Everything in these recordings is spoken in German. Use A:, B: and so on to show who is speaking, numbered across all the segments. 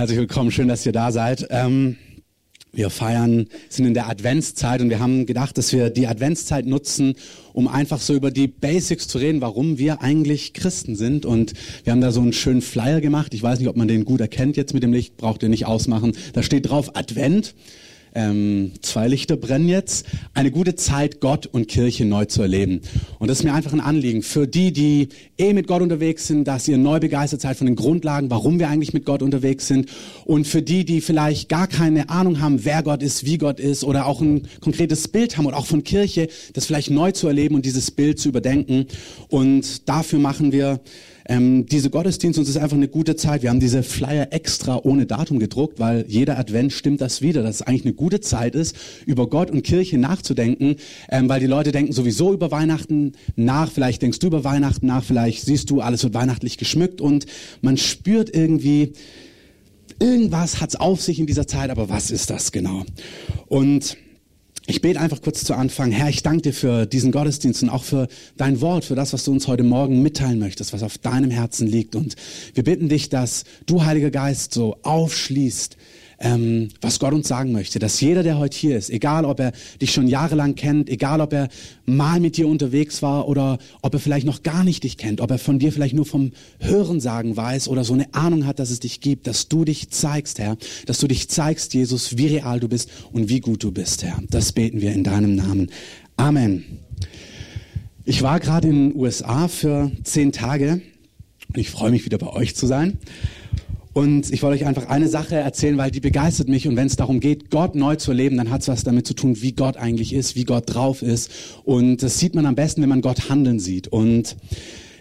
A: Herzlich willkommen, schön, dass ihr da seid. Ähm, wir feiern, sind in der Adventszeit und wir haben gedacht, dass wir die Adventszeit nutzen, um einfach so über die Basics zu reden, warum wir eigentlich Christen sind. Und wir haben da so einen schönen Flyer gemacht. Ich weiß nicht, ob man den gut erkennt jetzt mit dem Licht, braucht ihr nicht ausmachen. Da steht drauf Advent ähm, zwei Lichter brennen jetzt, eine gute Zeit, Gott und Kirche neu zu erleben. Und das ist mir einfach ein Anliegen für die, die eh mit Gott unterwegs sind, dass ihr neu begeistert seid von den Grundlagen, warum wir eigentlich mit Gott unterwegs sind. Und für die, die vielleicht gar keine Ahnung haben, wer Gott ist, wie Gott ist oder auch ein konkretes Bild haben oder auch von Kirche, das vielleicht neu zu erleben und dieses Bild zu überdenken. Und dafür machen wir ähm, diese Gottesdienste, uns ist einfach eine gute Zeit. Wir haben diese Flyer extra ohne Datum gedruckt, weil jeder Advent stimmt das wieder, dass es eigentlich eine gute Zeit ist, über Gott und Kirche nachzudenken, ähm, weil die Leute denken sowieso über Weihnachten nach, vielleicht denkst du über Weihnachten nach, vielleicht siehst du, alles wird weihnachtlich geschmückt und man spürt irgendwie, irgendwas hat's auf sich in dieser Zeit, aber was ist das genau? Und ich bete einfach kurz zu Anfang. Herr, ich danke dir für diesen Gottesdienst und auch für dein Wort, für das, was du uns heute Morgen mitteilen möchtest, was auf deinem Herzen liegt. Und wir bitten dich, dass du, Heiliger Geist, so aufschließt, ähm, was Gott uns sagen möchte. Dass jeder, der heute hier ist, egal ob er dich schon jahrelang kennt, egal ob er mal mit dir unterwegs war oder ob er vielleicht noch gar nicht dich kennt, ob er von dir vielleicht nur vom Hörensagen weiß oder so eine Ahnung hat, dass es dich gibt, dass du dich zeigst, Herr, dass du dich zeigst, Jesus, wie real du bist und wie gut du bist, Herr. Das beten wir in deinem Namen. Amen. Ich war gerade in den USA für zehn Tage und ich freue mich wieder bei euch zu sein. Und ich wollte euch einfach eine Sache erzählen, weil die begeistert mich. Und wenn es darum geht, Gott neu zu erleben, dann hat es was damit zu tun, wie Gott eigentlich ist, wie Gott drauf ist. Und das sieht man am besten, wenn man Gott handeln sieht. Und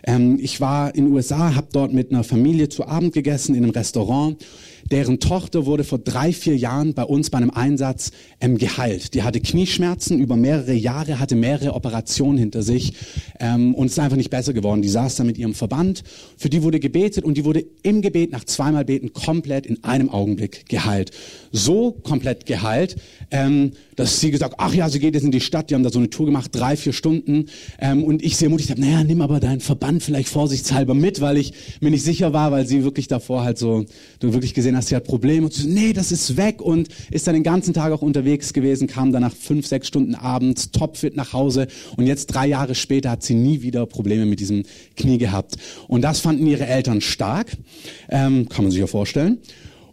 A: ähm, ich war in den USA, habe dort mit einer Familie zu Abend gegessen in einem Restaurant deren Tochter wurde vor drei, vier Jahren bei uns bei einem Einsatz ähm, geheilt. Die hatte Knieschmerzen über mehrere Jahre, hatte mehrere Operationen hinter sich ähm, und ist einfach nicht besser geworden. Die saß da mit ihrem Verband. Für die wurde gebetet und die wurde im Gebet nach zweimal Beten komplett in einem Augenblick geheilt. So komplett geheilt, ähm, dass sie gesagt, ach ja, sie geht jetzt in die Stadt. Die haben da so eine Tour gemacht, drei, vier Stunden. Ähm, und ich sie ermutigt habe, naja, nimm aber deinen Verband vielleicht vorsichtshalber mit, weil ich mir nicht sicher war, weil sie wirklich davor halt so, du wirklich gesehen hast, sie hat Probleme. Und sie so, nee, das ist weg. Und ist dann den ganzen Tag auch unterwegs gewesen, kam dann nach fünf, sechs Stunden abends topfit nach Hause. Und jetzt drei Jahre später hat sie nie wieder Probleme mit diesem Knie gehabt. Und das fanden ihre Eltern stark. Ähm, kann man sich ja vorstellen.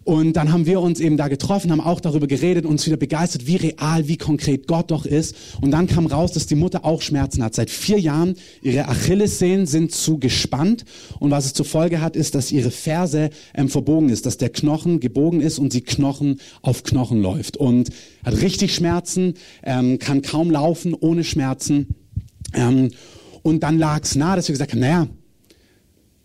A: Und dann haben wir uns eben da getroffen, haben auch darüber geredet, uns wieder begeistert, wie real, wie konkret Gott doch ist. Und dann kam raus, dass die Mutter auch Schmerzen hat. Seit vier Jahren, ihre Achillessehnen sind zu gespannt. Und was es zur Folge hat, ist, dass ihre Ferse ähm, verbogen ist, dass der Knochen gebogen ist und sie Knochen auf Knochen läuft. Und hat richtig Schmerzen, ähm, kann kaum laufen ohne Schmerzen. Ähm, und dann lag es nahe, dass wir gesagt haben, naja,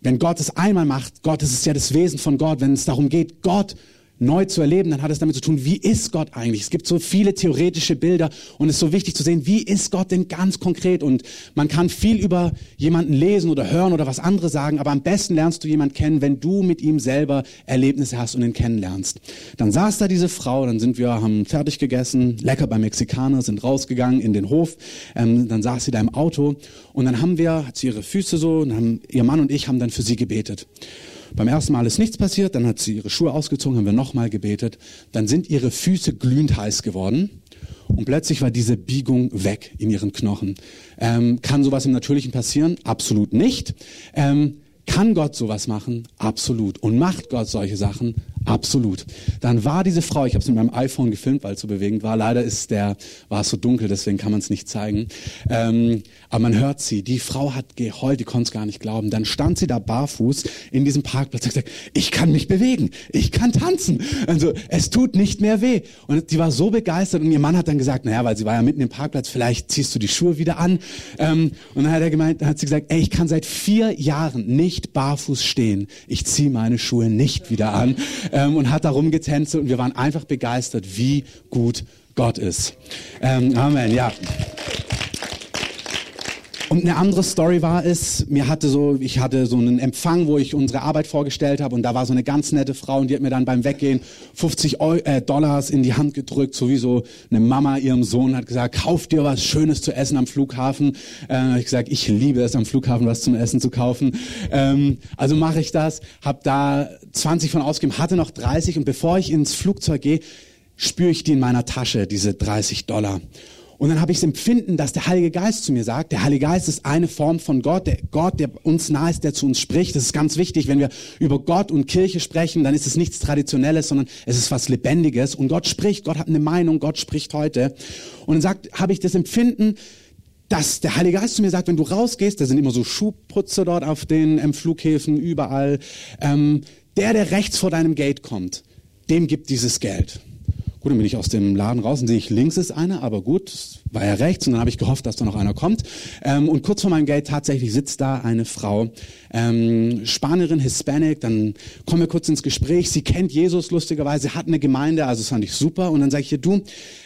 A: wenn Gott es einmal macht, Gott, das ist ja das Wesen von Gott, wenn es darum geht, Gott neu zu erleben, dann hat es damit zu tun, wie ist Gott eigentlich? Es gibt so viele theoretische Bilder und es ist so wichtig zu sehen, wie ist Gott denn ganz konkret? Und man kann viel über jemanden lesen oder hören oder was andere sagen, aber am besten lernst du jemanden kennen, wenn du mit ihm selber Erlebnisse hast und ihn kennenlernst. Dann saß da diese Frau, dann sind wir, haben fertig gegessen, lecker beim Mexikaner, sind rausgegangen in den Hof, ähm, dann saß sie da im Auto und dann haben wir, hat sie ihre Füße so, und haben, ihr Mann und ich haben dann für sie gebetet. Beim ersten Mal ist nichts passiert, dann hat sie ihre Schuhe ausgezogen, haben wir nochmal gebetet. Dann sind ihre Füße glühend heiß geworden und plötzlich war diese Biegung weg in ihren Knochen. Ähm, kann sowas im Natürlichen passieren? Absolut nicht. Ähm, kann Gott sowas machen? Absolut. Und macht Gott solche Sachen? Absolut. Dann war diese Frau, ich habe es mit meinem iPhone gefilmt, weil es so bewegend war. Leider ist der, war es so dunkel, deswegen kann man es nicht zeigen. Ähm, aber man hört sie. Die Frau hat geheult, die konnte es gar nicht glauben. Dann stand sie da barfuß in diesem Parkplatz und gesagt, ich kann mich bewegen, ich kann tanzen. Also es tut nicht mehr weh. Und die war so begeistert und ihr Mann hat dann gesagt, naja, weil sie war ja mitten im Parkplatz, vielleicht ziehst du die Schuhe wieder an. Ähm, und dann hat er gemeint, hat sie gesagt, ey, ich kann seit vier Jahren nicht barfuß stehen. Ich ziehe meine Schuhe nicht wieder an ähm, und hat da rumgetänzelt und wir waren einfach begeistert, wie gut Gott ist. Ähm, Amen, ja. Und eine andere Story war es, mir hatte so, ich hatte so einen Empfang, wo ich unsere Arbeit vorgestellt habe und da war so eine ganz nette Frau und die hat mir dann beim Weggehen 50 Euro, äh, Dollars in die Hand gedrückt, sowieso eine Mama ihrem Sohn hat gesagt, kauf dir was Schönes zu essen am Flughafen. Äh, ich gesagt, ich liebe es am Flughafen was zum Essen zu kaufen. Ähm, also mache ich das, habe da 20 von ausgegeben, hatte noch 30 und bevor ich ins Flugzeug gehe, spüre ich die in meiner Tasche, diese 30 Dollar. Und dann habe ich das Empfinden, dass der Heilige Geist zu mir sagt, der Heilige Geist ist eine Form von Gott, der Gott, der uns nahe ist, der zu uns spricht. Das ist ganz wichtig, wenn wir über Gott und Kirche sprechen, dann ist es nichts Traditionelles, sondern es ist was Lebendiges. Und Gott spricht, Gott hat eine Meinung, Gott spricht heute. Und dann sagt, habe ich das Empfinden, dass der Heilige Geist zu mir sagt, wenn du rausgehst, da sind immer so Schuhputze dort auf den ähm, Flughäfen, überall, ähm, der, der rechts vor deinem Gate kommt, dem gibt dieses Geld. Gut, dann bin ich aus dem Laden raus und sehe ich, links ist einer, aber gut, war ja rechts und dann habe ich gehofft, dass da noch einer kommt. Ähm, und kurz vor meinem Gate tatsächlich sitzt da eine Frau, ähm, Spanierin, Hispanic, dann kommen wir kurz ins Gespräch. Sie kennt Jesus lustigerweise, hat eine Gemeinde, also das fand ich super. Und dann sage ich ihr, du,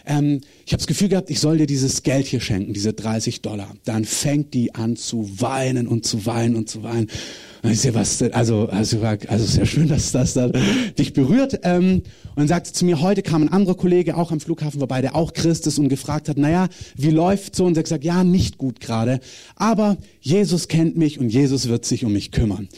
A: ähm, ich habe das Gefühl gehabt, ich soll dir dieses Geld hier schenken, diese 30 Dollar. Dann fängt die an zu weinen und zu weinen und zu weinen. Und ich sehe, was, also, also, also sehr schön, dass das da dich berührt. Ähm, und dann sagte zu mir, heute kam ein anderer Kollege auch am Flughafen vorbei, der auch Christ ist und gefragt hat, naja, wie läuft so? Und er hat gesagt, ja, nicht gut gerade. Aber Jesus kennt mich und Jesus wird sich um mich kümmern.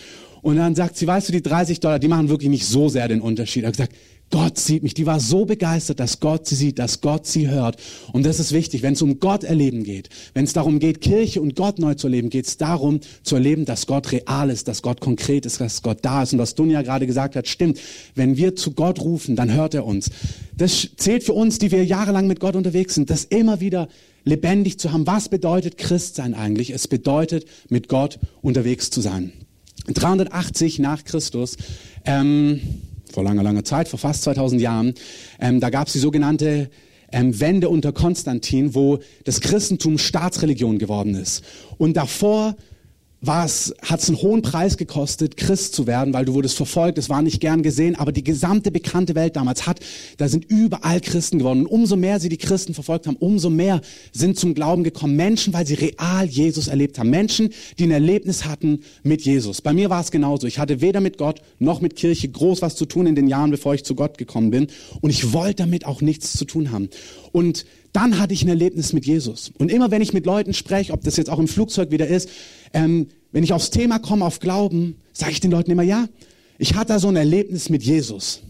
A: Und dann sagt sie, weißt du, die 30 Dollar, die machen wirklich nicht so sehr den Unterschied. Er hat Gott sieht mich. Die war so begeistert, dass Gott sie sieht, dass Gott sie hört. Und das ist wichtig. Wenn es um Gott erleben geht, wenn es darum geht, Kirche und Gott neu zu erleben, geht es darum zu erleben, dass Gott real ist, dass Gott konkret ist, dass Gott da ist. Und was Dunja gerade gesagt hat, stimmt. Wenn wir zu Gott rufen, dann hört er uns. Das zählt für uns, die wir jahrelang mit Gott unterwegs sind, das immer wieder lebendig zu haben. Was bedeutet Christsein eigentlich? Es bedeutet, mit Gott unterwegs zu sein. 380 nach Christus. Ähm, vor langer, langer Zeit, vor fast 2000 Jahren, ähm, da gab es die sogenannte ähm, Wende unter Konstantin, wo das Christentum Staatsreligion geworden ist. Und davor war es, hat es einen hohen Preis gekostet, Christ zu werden, weil du wurdest verfolgt, es war nicht gern gesehen, aber die gesamte bekannte Welt damals hat, da sind überall Christen geworden. Und umso mehr sie die Christen verfolgt haben, umso mehr sind zum Glauben gekommen Menschen, weil sie real Jesus erlebt haben. Menschen, die ein Erlebnis hatten mit Jesus. Bei mir war es genauso. Ich hatte weder mit Gott noch mit Kirche groß was zu tun in den Jahren, bevor ich zu Gott gekommen bin. Und ich wollte damit auch nichts zu tun haben. Und dann hatte ich ein Erlebnis mit Jesus. Und immer wenn ich mit Leuten spreche, ob das jetzt auch im Flugzeug wieder ist, ähm, wenn ich aufs Thema komme, auf Glauben, sage ich den Leuten immer, ja, ich hatte da so ein Erlebnis mit Jesus.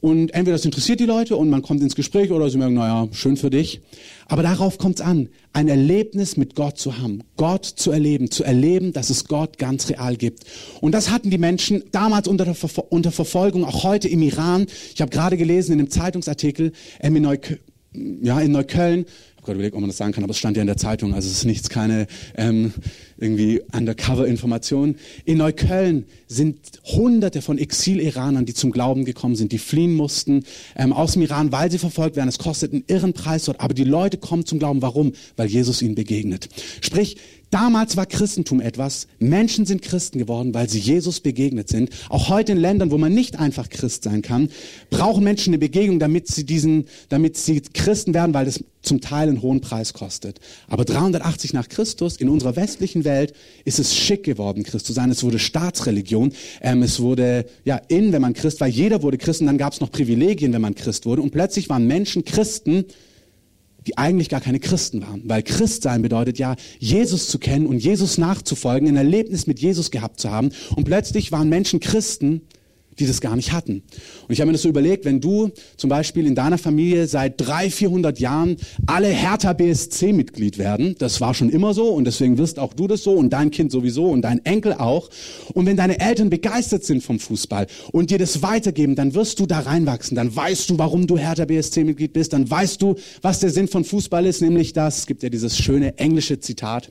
A: Und entweder das interessiert die Leute und man kommt ins Gespräch oder sie merken, naja, schön für dich. Aber darauf kommt es an, ein Erlebnis mit Gott zu haben, Gott zu erleben, zu erleben, dass es Gott ganz real gibt. Und das hatten die Menschen damals unter, Ver unter Verfolgung, auch heute im Iran. Ich habe gerade gelesen in einem Zeitungsartikel ähm, in, Neu ja, in Neukölln, gerade überlegt, ob man das sagen kann, aber es stand ja in der Zeitung, also es ist nichts, keine ähm, irgendwie Undercover-Information. In Neukölln sind Hunderte von Exil-Iranern, die zum Glauben gekommen sind, die fliehen mussten ähm, aus dem Iran, weil sie verfolgt werden. Es kostet einen irren Preis dort, aber die Leute kommen zum Glauben. Warum? Weil Jesus ihnen begegnet. Sprich, Damals war Christentum etwas. Menschen sind Christen geworden, weil sie Jesus begegnet sind. Auch heute in Ländern, wo man nicht einfach Christ sein kann, brauchen Menschen eine Begegnung, damit sie diesen, damit sie Christen werden, weil das zum Teil einen hohen Preis kostet. Aber 380 nach Christus in unserer westlichen Welt ist es schick geworden, Christ zu sein. Es wurde Staatsreligion. Ähm, es wurde ja in, wenn man Christ war. Jeder wurde Christ. Und dann gab es noch Privilegien, wenn man Christ wurde. Und plötzlich waren Menschen Christen, die eigentlich gar keine Christen waren. Weil Christsein bedeutet ja, Jesus zu kennen und Jesus nachzufolgen, ein Erlebnis mit Jesus gehabt zu haben. Und plötzlich waren Menschen Christen, die das gar nicht hatten. Und ich habe mir das so überlegt, wenn du zum Beispiel in deiner Familie seit 300, 400 Jahren alle Hertha BSC-Mitglied werden, das war schon immer so und deswegen wirst auch du das so und dein Kind sowieso und dein Enkel auch. Und wenn deine Eltern begeistert sind vom Fußball und dir das weitergeben, dann wirst du da reinwachsen, dann weißt du, warum du Hertha BSC-Mitglied bist, dann weißt du, was der Sinn von Fußball ist, nämlich das, es gibt ja dieses schöne englische Zitat,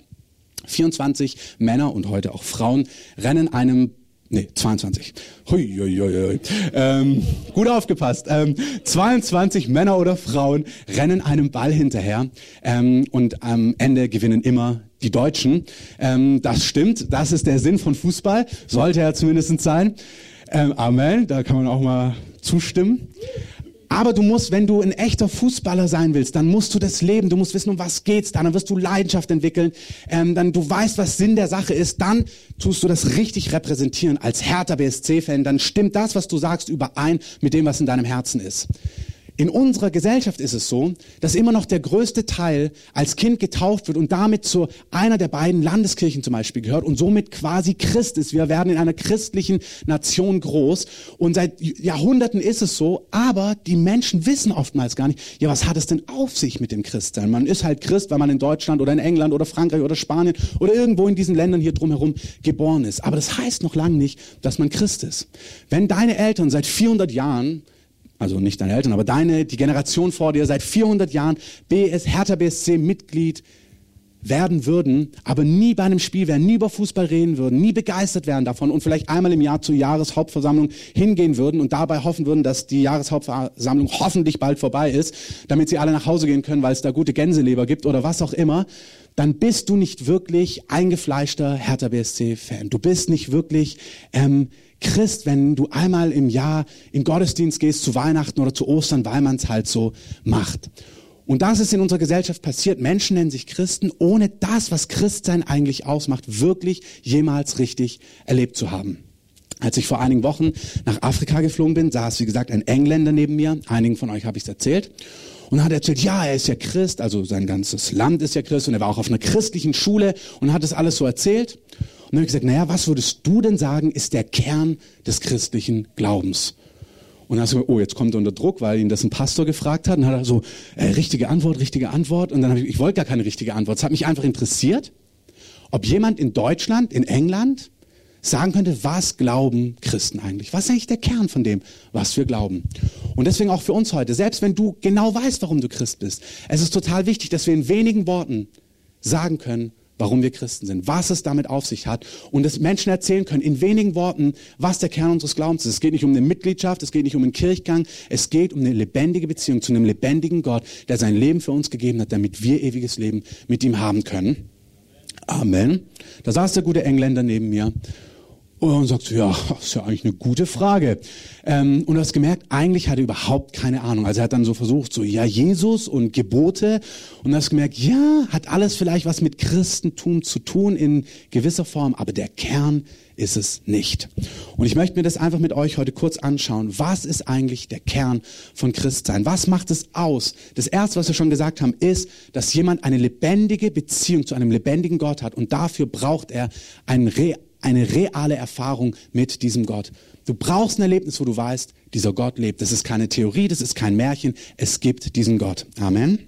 A: 24 Männer und heute auch Frauen rennen einem Nee, 22. Hui, hui, hui, hui. Ähm, gut aufgepasst. Ähm, 22 Männer oder Frauen rennen einem Ball hinterher ähm, und am Ende gewinnen immer die Deutschen. Ähm, das stimmt, das ist der Sinn von Fußball, sollte ja zumindest sein. Ähm, Amen, da kann man auch mal zustimmen. Aber du musst, wenn du ein echter Fußballer sein willst, dann musst du das leben. Du musst wissen, um was geht's da. Dann wirst du Leidenschaft entwickeln. Ähm, dann du weißt, was Sinn der Sache ist. Dann tust du das richtig repräsentieren als Hertha BSC-Fan. Dann stimmt das, was du sagst, überein mit dem, was in deinem Herzen ist. In unserer Gesellschaft ist es so, dass immer noch der größte Teil als Kind getauft wird und damit zu einer der beiden Landeskirchen zum Beispiel gehört und somit quasi Christ ist. Wir werden in einer christlichen Nation groß und seit Jahrhunderten ist es so, aber die Menschen wissen oftmals gar nicht, ja, was hat es denn auf sich mit dem Christsein? Man ist halt Christ, weil man in Deutschland oder in England oder Frankreich oder Spanien oder irgendwo in diesen Ländern hier drumherum geboren ist. Aber das heißt noch lange nicht, dass man Christ ist. Wenn deine Eltern seit 400 Jahren also nicht deine Eltern, aber deine, die Generation vor dir seit 400 Jahren BS, Hertha BSC Mitglied werden würden, aber nie bei einem Spiel wären, nie über Fußball reden würden, nie begeistert wären davon und vielleicht einmal im Jahr zur Jahreshauptversammlung hingehen würden und dabei hoffen würden, dass die Jahreshauptversammlung hoffentlich bald vorbei ist, damit sie alle nach Hause gehen können, weil es da gute Gänseleber gibt oder was auch immer, dann bist du nicht wirklich eingefleischter Hertha BSC-Fan. Du bist nicht wirklich ähm, Christ, wenn du einmal im Jahr in Gottesdienst gehst, zu Weihnachten oder zu Ostern, weil man es halt so macht. Und das ist in unserer Gesellschaft passiert. Menschen nennen sich Christen, ohne das, was Christsein eigentlich ausmacht, wirklich jemals richtig erlebt zu haben. Als ich vor einigen Wochen nach Afrika geflogen bin, saß, wie gesagt, ein Engländer neben mir. Einigen von euch habe ich es erzählt. Und hat erzählt, ja, er ist ja Christ, also sein ganzes Land ist ja Christ und er war auch auf einer christlichen Schule und hat das alles so erzählt. Und dann habe ich gesagt, naja, was würdest du denn sagen, ist der Kern des christlichen Glaubens? Und dann hast du gesagt, oh, jetzt kommt er unter Druck, weil ihn das ein Pastor gefragt hat. Und dann hat er so, äh, richtige Antwort, richtige Antwort. Und dann habe ich, ich wollte gar keine richtige Antwort. Es hat mich einfach interessiert, ob jemand in Deutschland, in England sagen könnte, was glauben Christen eigentlich? Was ist eigentlich der Kern von dem, was wir glauben? Und deswegen auch für uns heute, selbst wenn du genau weißt, warum du Christ bist, es ist total wichtig, dass wir in wenigen Worten sagen können, warum wir Christen sind, was es damit auf sich hat und dass Menschen erzählen können in wenigen Worten, was der Kern unseres Glaubens ist. Es geht nicht um eine Mitgliedschaft, es geht nicht um einen Kirchgang, es geht um eine lebendige Beziehung zu einem lebendigen Gott, der sein Leben für uns gegeben hat, damit wir ewiges Leben mit ihm haben können. Amen. Da saß der gute Engländer neben mir und sagt, ja, ist ja eigentlich eine gute Frage. Ähm, und du hast gemerkt, eigentlich hat er überhaupt keine Ahnung. Also er hat dann so versucht, so, ja, Jesus und Gebote. Und du hast gemerkt, ja, hat alles vielleicht was mit Christentum zu tun in gewisser Form, aber der Kern ist es nicht. Und ich möchte mir das einfach mit euch heute kurz anschauen. Was ist eigentlich der Kern von Christsein? Was macht es aus? Das erste, was wir schon gesagt haben, ist, dass jemand eine lebendige Beziehung zu einem lebendigen Gott hat. Und dafür braucht er einen realen eine reale Erfahrung mit diesem Gott. Du brauchst ein Erlebnis, wo du weißt, dieser Gott lebt. Das ist keine Theorie, das ist kein Märchen. Es gibt diesen Gott. Amen.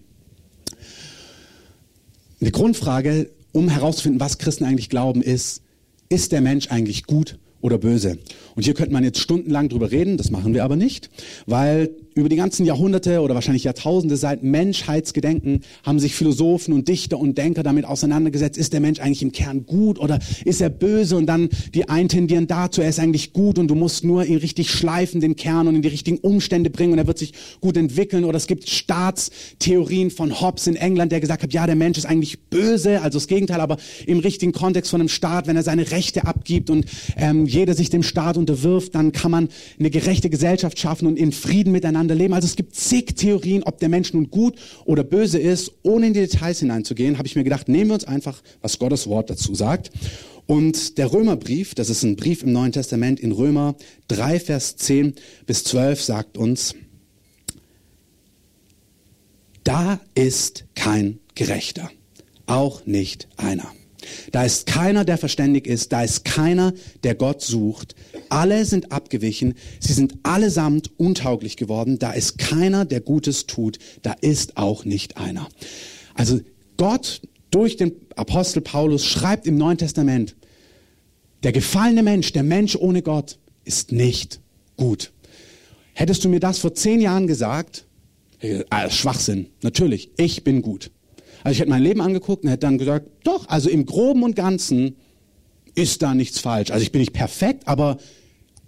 A: Eine Grundfrage, um herauszufinden, was Christen eigentlich glauben, ist, ist der Mensch eigentlich gut oder böse? Und hier könnte man jetzt stundenlang drüber reden, das machen wir aber nicht, weil über die ganzen Jahrhunderte oder wahrscheinlich Jahrtausende seit Menschheitsgedenken haben sich Philosophen und Dichter und Denker damit auseinandergesetzt, ist der Mensch eigentlich im Kern gut oder ist er böse? Und dann die einen tendieren dazu, er ist eigentlich gut und du musst nur ihn richtig schleifen, den Kern und in die richtigen Umstände bringen und er wird sich gut entwickeln. Oder es gibt Staatstheorien von Hobbes in England, der gesagt hat, ja, der Mensch ist eigentlich böse, also das Gegenteil, aber im richtigen Kontext von einem Staat, wenn er seine Rechte abgibt und ähm, jeder sich dem Staat unterwirft, dann kann man eine gerechte Gesellschaft schaffen und in Frieden miteinander miteinander leben. Also es gibt zig Theorien, ob der Mensch nun gut oder böse ist. Ohne in die Details hineinzugehen, habe ich mir gedacht, nehmen wir uns einfach, was Gottes Wort dazu sagt. Und der Römerbrief, das ist ein Brief im Neuen Testament in Römer 3, Vers 10 bis 12, sagt uns, da ist kein Gerechter, auch nicht einer. Da ist keiner, der verständig ist. Da ist keiner, der Gott sucht. Alle sind abgewichen. Sie sind allesamt untauglich geworden. Da ist keiner, der Gutes tut. Da ist auch nicht einer. Also Gott durch den Apostel Paulus schreibt im Neuen Testament, der gefallene Mensch, der Mensch ohne Gott, ist nicht gut. Hättest du mir das vor zehn Jahren gesagt, äh, Schwachsinn, natürlich, ich bin gut. Also ich hätte mein Leben angeguckt und hätte dann gesagt, doch, also im groben und ganzen ist da nichts falsch. Also ich bin nicht perfekt, aber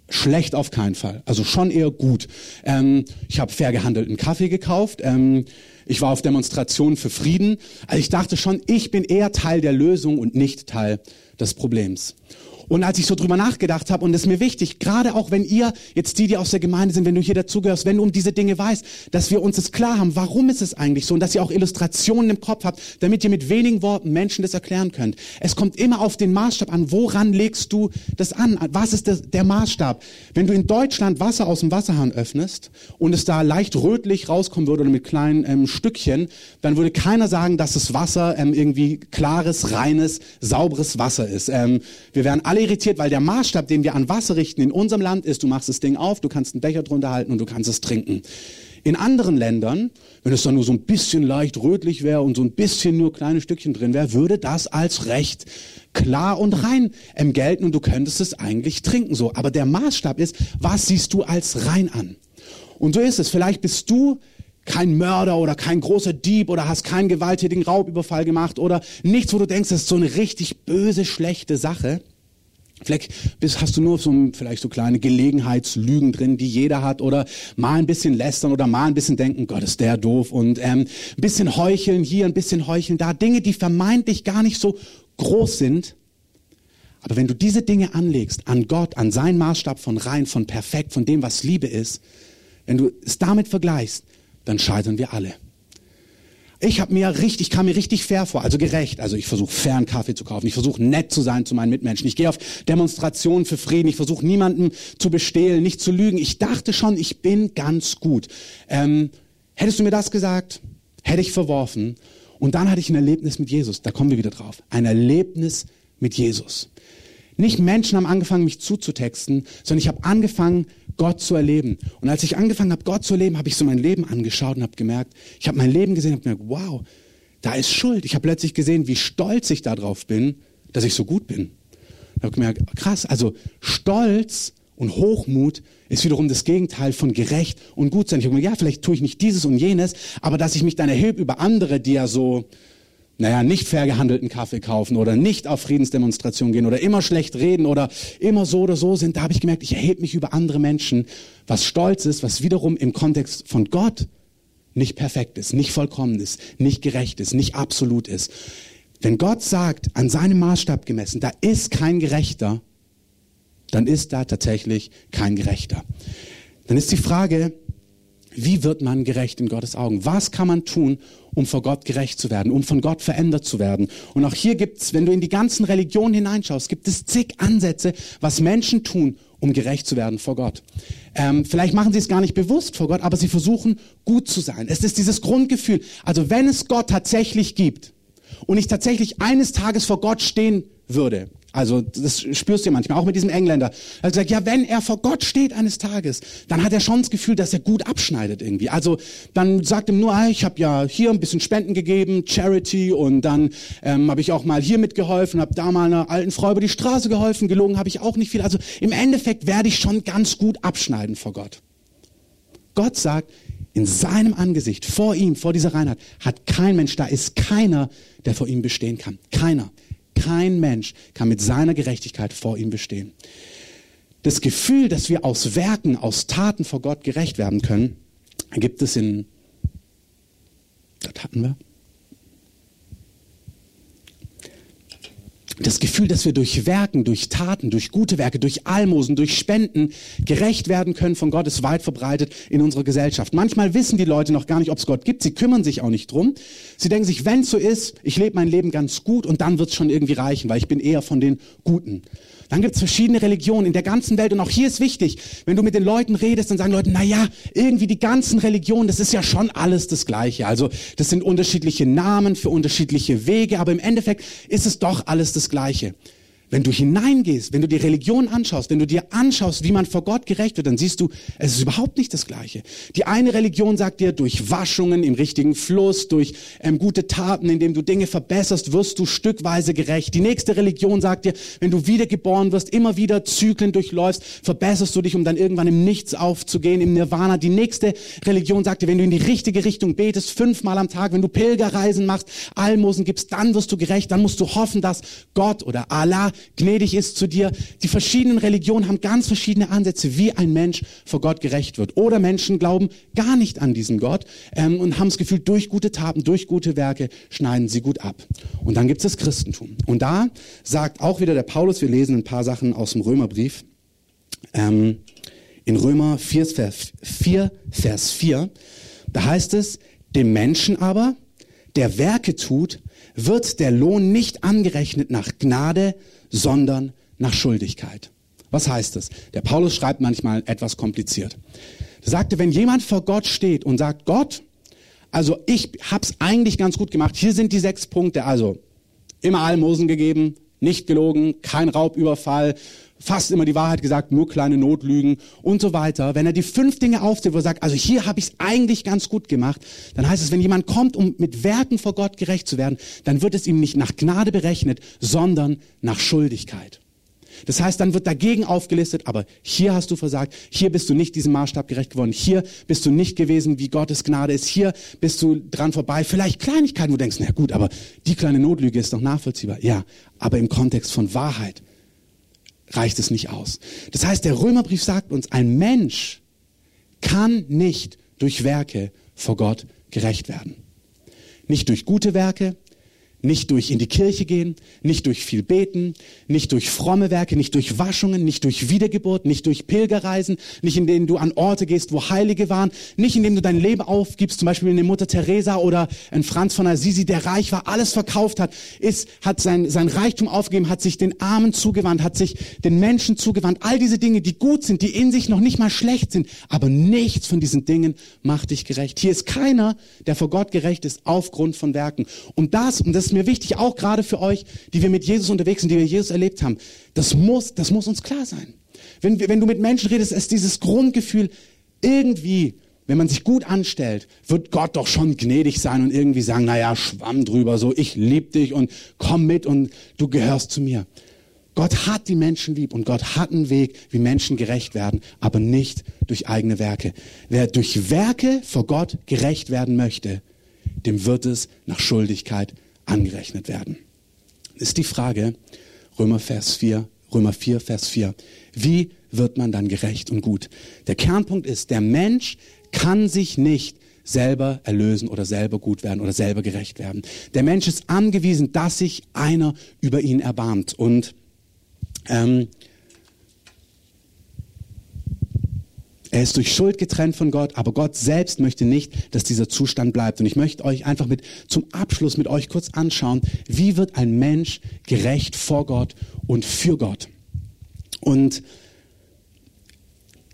A: schlecht auf keinen Fall. Also schon eher gut. Ähm, ich habe fair gehandelten Kaffee gekauft. Ähm, ich war auf Demonstrationen für Frieden. Also ich dachte schon, ich bin eher Teil der Lösung und nicht Teil des Problems. Und als ich so drüber nachgedacht habe, und es ist mir wichtig, gerade auch wenn ihr, jetzt die, die aus der Gemeinde sind, wenn du hier dazugehörst, wenn du um diese Dinge weißt, dass wir uns das klar haben, warum ist es eigentlich so und dass ihr auch Illustrationen im Kopf habt, damit ihr mit wenigen Worten Menschen das erklären könnt. Es kommt immer auf den Maßstab an, woran legst du das an? Was ist das, der Maßstab? Wenn du in Deutschland Wasser aus dem Wasserhahn öffnest und es da leicht rötlich rauskommen würde oder mit kleinen ähm, Stückchen, dann würde keiner sagen, dass das Wasser ähm, irgendwie klares, reines, sauberes Wasser ist. Ähm, wir wären alle irritiert, weil der Maßstab, den wir an Wasser richten in unserem Land ist, du machst das Ding auf, du kannst einen Becher drunter halten und du kannst es trinken. In anderen Ländern, wenn es dann nur so ein bisschen leicht rötlich wäre und so ein bisschen nur kleine Stückchen drin wäre, würde das als recht klar und rein ähm, gelten und du könntest es eigentlich trinken so. Aber der Maßstab ist, was siehst du als rein an? Und so ist es. Vielleicht bist du kein Mörder oder kein großer Dieb oder hast keinen gewalttätigen Raubüberfall gemacht oder nichts, wo du denkst, das ist so eine richtig böse, schlechte Sache. Vielleicht bist, hast du nur so, vielleicht so kleine Gelegenheitslügen drin, die jeder hat, oder mal ein bisschen lästern oder mal ein bisschen denken, Gott ist der doof und ähm, ein bisschen heucheln hier, ein bisschen heucheln da. Dinge, die vermeintlich gar nicht so groß sind. Aber wenn du diese Dinge anlegst an Gott, an seinen Maßstab von rein, von perfekt, von dem, was Liebe ist, wenn du es damit vergleichst, dann scheitern wir alle. Ich habe mir richtig, kam mir richtig fair vor, also gerecht. Also ich versuche fair einen Kaffee zu kaufen. Ich versuche nett zu sein zu meinen Mitmenschen. Ich gehe auf Demonstrationen für Frieden. Ich versuche niemanden zu bestehlen, nicht zu lügen. Ich dachte schon, ich bin ganz gut. Ähm, hättest du mir das gesagt, hätte ich verworfen. Und dann hatte ich ein Erlebnis mit Jesus. Da kommen wir wieder drauf. Ein Erlebnis mit Jesus. Nicht Menschen haben angefangen, mich zuzutexten, sondern ich habe angefangen, Gott zu erleben. Und als ich angefangen habe, Gott zu erleben, habe ich so mein Leben angeschaut und habe gemerkt, ich habe mein Leben gesehen und habe gemerkt, wow, da ist Schuld. Ich habe plötzlich gesehen, wie stolz ich darauf bin, dass ich so gut bin. Ich habe gemerkt, krass, also Stolz und Hochmut ist wiederum das Gegenteil von gerecht und gut sein. Ich habe gemerkt, ja, vielleicht tue ich nicht dieses und jenes, aber dass ich mich dann erhebe über andere, die ja so naja, nicht fair gehandelten Kaffee kaufen oder nicht auf Friedensdemonstrationen gehen oder immer schlecht reden oder immer so oder so sind, da habe ich gemerkt, ich erhebe mich über andere Menschen, was stolz ist, was wiederum im Kontext von Gott nicht perfekt ist, nicht vollkommen ist, nicht gerecht ist, nicht absolut ist. Wenn Gott sagt, an seinem Maßstab gemessen, da ist kein Gerechter, dann ist da tatsächlich kein Gerechter. Dann ist die Frage, wie wird man gerecht in Gottes Augen? Was kann man tun, um vor Gott gerecht zu werden, um von Gott verändert zu werden? Und auch hier gibt's, wenn du in die ganzen Religionen hineinschaust, gibt es zig Ansätze, was Menschen tun, um gerecht zu werden vor Gott. Ähm, vielleicht machen sie es gar nicht bewusst vor Gott, aber sie versuchen gut zu sein. Es ist dieses Grundgefühl. Also wenn es Gott tatsächlich gibt und ich tatsächlich eines Tages vor Gott stehen würde, also das spürst du ja manchmal, auch mit diesem Engländer. Er gesagt, ja, wenn er vor Gott steht eines Tages, dann hat er schon das Gefühl, dass er gut abschneidet irgendwie. Also dann sagt ihm nur, ah, ich habe ja hier ein bisschen Spenden gegeben, Charity, und dann ähm, habe ich auch mal hier mitgeholfen, habe da mal einer alten Frau über die Straße geholfen, gelogen habe ich auch nicht viel. Also im Endeffekt werde ich schon ganz gut abschneiden vor Gott. Gott sagt, in seinem Angesicht, vor ihm, vor dieser Reinheit, hat kein Mensch, da ist keiner, der vor ihm bestehen kann. Keiner. Kein Mensch kann mit seiner Gerechtigkeit vor ihm bestehen. Das Gefühl, dass wir aus Werken, aus Taten vor Gott gerecht werden können, gibt es in, das hatten wir, das Gefühl, dass wir durch Werken, durch Taten, durch gute Werke, durch Almosen, durch Spenden gerecht werden können von Gott, ist weit verbreitet in unserer Gesellschaft. Manchmal wissen die Leute noch gar nicht, ob es Gott gibt. Sie kümmern sich auch nicht drum. Sie denken sich, wenn es so ist, ich lebe mein Leben ganz gut und dann wird es schon irgendwie reichen, weil ich bin eher von den Guten. Dann gibt es verschiedene Religionen in der ganzen Welt und auch hier ist wichtig, wenn du mit den Leuten redest, dann sagen Leute, na ja, irgendwie die ganzen Religionen, das ist ja schon alles das Gleiche. Also das sind unterschiedliche Namen für unterschiedliche Wege, aber im Endeffekt ist es doch alles das Gleiche. Wenn du hineingehst, wenn du die Religion anschaust, wenn du dir anschaust, wie man vor Gott gerecht wird, dann siehst du, es ist überhaupt nicht das Gleiche. Die eine Religion sagt dir, durch Waschungen im richtigen Fluss, durch ähm, gute Taten, indem du Dinge verbesserst, wirst du stückweise gerecht. Die nächste Religion sagt dir, wenn du wiedergeboren wirst, immer wieder Zyklen durchläufst, verbesserst du dich, um dann irgendwann im Nichts aufzugehen, im Nirvana. Die nächste Religion sagt dir, wenn du in die richtige Richtung betest, fünfmal am Tag, wenn du Pilgerreisen machst, Almosen gibst, dann wirst du gerecht, dann musst du hoffen, dass Gott oder Allah gnädig ist zu dir. Die verschiedenen Religionen haben ganz verschiedene Ansätze, wie ein Mensch vor Gott gerecht wird. Oder Menschen glauben gar nicht an diesen Gott ähm, und haben das Gefühl, durch gute Taten, durch gute Werke schneiden sie gut ab. Und dann gibt es das Christentum. Und da sagt auch wieder der Paulus, wir lesen ein paar Sachen aus dem Römerbrief, ähm, in Römer 4 Vers, 4, Vers 4, da heißt es, dem Menschen aber, der Werke tut, wird der Lohn nicht angerechnet nach Gnade, sondern nach Schuldigkeit. Was heißt das? Der Paulus schreibt manchmal etwas kompliziert. Er sagte, wenn jemand vor Gott steht und sagt, Gott, also ich hab's eigentlich ganz gut gemacht. Hier sind die sechs Punkte. Also immer Almosen gegeben, nicht gelogen, kein Raubüberfall, fast immer die Wahrheit gesagt, nur kleine Notlügen und so weiter. Wenn er die fünf Dinge aufzählt, wo er sagt, also hier habe ich es eigentlich ganz gut gemacht, dann heißt es, wenn jemand kommt, um mit Werken vor Gott gerecht zu werden, dann wird es ihm nicht nach Gnade berechnet, sondern nach Schuldigkeit. Das heißt, dann wird dagegen aufgelistet, aber hier hast du versagt, hier bist du nicht diesem Maßstab gerecht geworden, hier bist du nicht gewesen, wie Gottes Gnade ist, hier bist du dran vorbei. Vielleicht Kleinigkeiten, wo du denkst, na gut, aber die kleine Notlüge ist doch nachvollziehbar. Ja, aber im Kontext von Wahrheit reicht es nicht aus. Das heißt, der Römerbrief sagt uns, ein Mensch kann nicht durch Werke vor Gott gerecht werden. Nicht durch gute Werke, nicht durch in die Kirche gehen, nicht durch viel beten, nicht durch fromme Werke, nicht durch Waschungen, nicht durch Wiedergeburt, nicht durch Pilgerreisen, nicht indem du an Orte gehst, wo Heilige waren, nicht indem du dein Leben aufgibst, zum Beispiel eine Mutter Teresa oder ein Franz von Assisi, der reich war, alles verkauft hat, ist, hat sein, sein Reichtum aufgegeben, hat sich den Armen zugewandt, hat sich den Menschen zugewandt. All diese Dinge, die gut sind, die in sich noch nicht mal schlecht sind, aber nichts von diesen Dingen macht dich gerecht. Hier ist keiner, der vor Gott gerecht ist aufgrund von Werken. Und das, und das ist mir wichtig, auch gerade für euch, die wir mit Jesus unterwegs sind, die wir Jesus erlebt haben. Das muss, das muss uns klar sein. Wenn, wenn du mit Menschen redest, ist dieses Grundgefühl, irgendwie, wenn man sich gut anstellt, wird Gott doch schon gnädig sein und irgendwie sagen, naja, schwamm drüber, so, ich lieb dich und komm mit und du gehörst zu mir. Gott hat die Menschen lieb und Gott hat einen Weg, wie Menschen gerecht werden, aber nicht durch eigene Werke. Wer durch Werke vor Gott gerecht werden möchte, dem wird es nach Schuldigkeit angerechnet werden. Ist die Frage, Römer Vers 4, Römer 4, Vers 4. Wie wird man dann gerecht und gut? Der Kernpunkt ist, der Mensch kann sich nicht selber erlösen oder selber gut werden oder selber gerecht werden. Der Mensch ist angewiesen, dass sich einer über ihn erbarmt. Und ähm, Er ist durch Schuld getrennt von Gott, aber Gott selbst möchte nicht, dass dieser Zustand bleibt. Und ich möchte euch einfach mit zum Abschluss mit euch kurz anschauen, wie wird ein Mensch gerecht vor Gott und für Gott. Und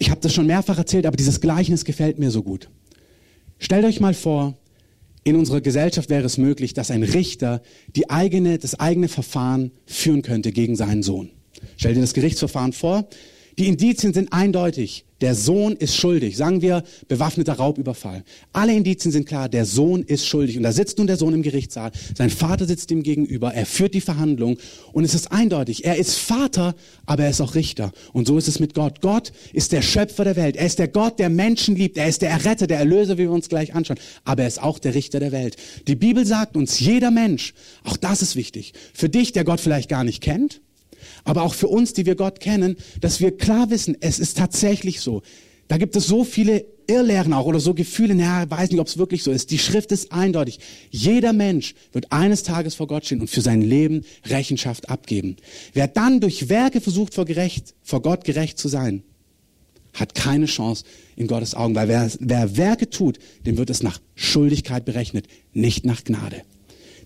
A: ich habe das schon mehrfach erzählt, aber dieses Gleichnis gefällt mir so gut. Stellt euch mal vor, in unserer Gesellschaft wäre es möglich, dass ein Richter die eigene, das eigene Verfahren führen könnte gegen seinen Sohn. Stellt dir das Gerichtsverfahren vor. Die Indizien sind eindeutig. Der Sohn ist schuldig. Sagen wir bewaffneter Raubüberfall. Alle Indizien sind klar, der Sohn ist schuldig. Und da sitzt nun der Sohn im Gerichtssaal. Sein Vater sitzt ihm gegenüber. Er führt die Verhandlung. Und es ist eindeutig. Er ist Vater, aber er ist auch Richter. Und so ist es mit Gott. Gott ist der Schöpfer der Welt. Er ist der Gott, der Menschen liebt. Er ist der Erretter, der Erlöser, wie wir uns gleich anschauen. Aber er ist auch der Richter der Welt. Die Bibel sagt uns, jeder Mensch, auch das ist wichtig. Für dich, der Gott vielleicht gar nicht kennt, aber auch für uns, die wir Gott kennen, dass wir klar wissen, es ist tatsächlich so. Da gibt es so viele Irrlehren auch oder so Gefühle, naja, weiß nicht, ob es wirklich so ist. Die Schrift ist eindeutig. Jeder Mensch wird eines Tages vor Gott stehen und für sein Leben Rechenschaft abgeben. Wer dann durch Werke versucht, vor, gerecht, vor Gott gerecht zu sein, hat keine Chance in Gottes Augen, weil wer, wer Werke tut, dem wird es nach Schuldigkeit berechnet, nicht nach Gnade.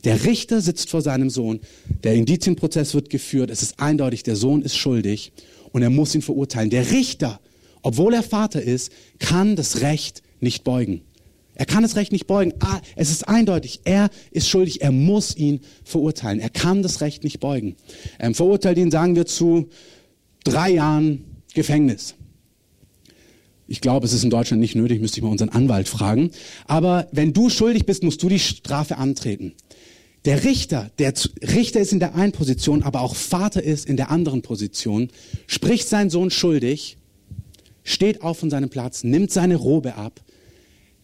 A: Der Richter sitzt vor seinem Sohn, der Indizienprozess wird geführt, es ist eindeutig, der Sohn ist schuldig und er muss ihn verurteilen. Der Richter, obwohl er Vater ist, kann das Recht nicht beugen. Er kann das Recht nicht beugen. Ah, es ist eindeutig, er ist schuldig, er muss ihn verurteilen. Er kann das Recht nicht beugen. Ähm, verurteilt ihn, sagen wir, zu drei Jahren Gefängnis. Ich glaube, es ist in Deutschland nicht nötig, müsste ich mal unseren Anwalt fragen. Aber wenn du schuldig bist, musst du die Strafe antreten. Der Richter, der Richter ist in der einen Position, aber auch Vater ist in der anderen Position, spricht seinen Sohn schuldig, steht auf von seinem Platz, nimmt seine Robe ab,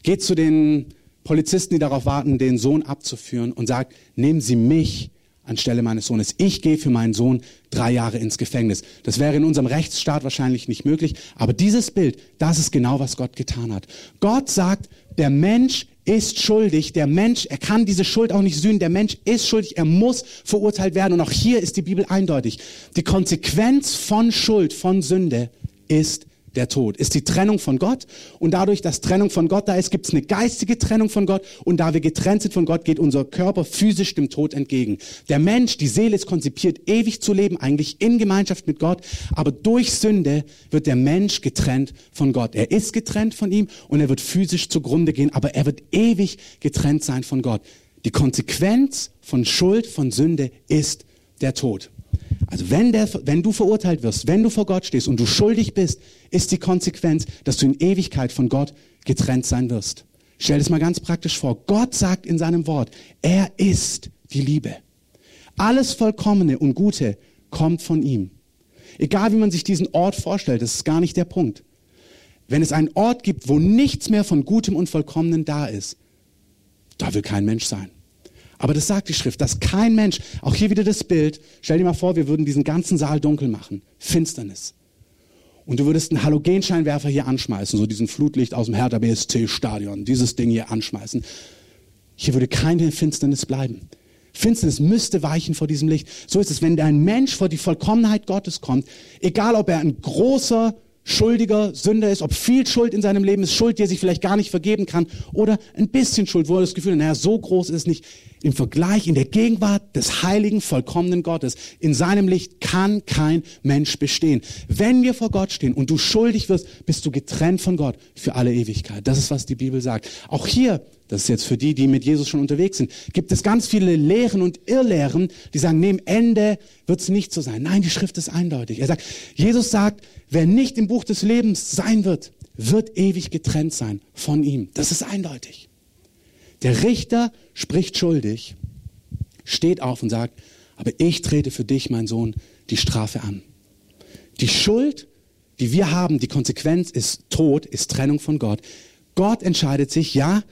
A: geht zu den Polizisten, die darauf warten, den Sohn abzuführen und sagt, nehmen Sie mich anstelle meines Sohnes. Ich gehe für meinen Sohn drei Jahre ins Gefängnis. Das wäre in unserem Rechtsstaat wahrscheinlich nicht möglich. Aber dieses Bild, das ist genau, was Gott getan hat. Gott sagt, der Mensch ist schuldig. Der Mensch, er kann diese Schuld auch nicht sühnen. Der Mensch ist schuldig. Er muss verurteilt werden. Und auch hier ist die Bibel eindeutig. Die Konsequenz von Schuld, von Sünde ist der Tod, ist die Trennung von Gott. Und dadurch, dass Trennung von Gott da ist, gibt es eine geistige Trennung von Gott. Und da wir getrennt sind von Gott, geht unser Körper physisch dem Tod entgegen. Der Mensch, die Seele ist konzipiert, ewig zu leben, eigentlich in Gemeinschaft mit Gott. Aber durch Sünde wird der Mensch getrennt von Gott. Er ist getrennt von ihm und er wird physisch zugrunde gehen, aber er wird ewig getrennt sein von Gott. Die Konsequenz von Schuld, von Sünde ist der Tod. Also wenn, der, wenn du verurteilt wirst, wenn du vor Gott stehst und du schuldig bist, ist die Konsequenz, dass du in Ewigkeit von Gott getrennt sein wirst. Stell das mal ganz praktisch vor. Gott sagt in seinem Wort, er ist die Liebe. Alles Vollkommene und Gute kommt von ihm. Egal wie man sich diesen Ort vorstellt, das ist gar nicht der Punkt. Wenn es einen Ort gibt, wo nichts mehr von Gutem und Vollkommenen da ist, da will kein Mensch sein. Aber das sagt die Schrift, dass kein Mensch, auch hier wieder das Bild, stell dir mal vor, wir würden diesen ganzen Saal dunkel machen, Finsternis. Und du würdest einen Halogenscheinwerfer hier anschmeißen, so diesen Flutlicht aus dem Hertha BSC Stadion, dieses Ding hier anschmeißen. Hier würde keine Finsternis bleiben. Finsternis müsste weichen vor diesem Licht. So ist es, wenn ein Mensch vor die Vollkommenheit Gottes kommt, egal ob er ein großer, schuldiger Sünder ist, ob viel Schuld in seinem Leben ist, Schuld, die er sich vielleicht gar nicht vergeben kann, oder ein bisschen Schuld, wo er das Gefühl hat, naja, so groß ist es nicht. Im Vergleich, in der Gegenwart des heiligen, vollkommenen Gottes, in seinem Licht kann kein Mensch bestehen. Wenn wir vor Gott stehen und du schuldig wirst, bist du getrennt von Gott für alle Ewigkeit. Das ist, was die Bibel sagt. Auch hier das ist jetzt für die, die mit Jesus schon unterwegs sind, gibt es ganz viele Lehren und Irrlehren, die sagen, im Ende wird es nicht so sein. Nein, die Schrift ist eindeutig. Er sagt, Jesus sagt, wer nicht im Buch des Lebens sein wird, wird ewig getrennt sein von ihm. Das ist eindeutig. Der Richter spricht schuldig, steht auf und sagt, aber ich trete für dich, mein Sohn, die Strafe an. Die Schuld, die wir haben, die Konsequenz ist Tod, ist Trennung von Gott. Gott entscheidet sich, ja,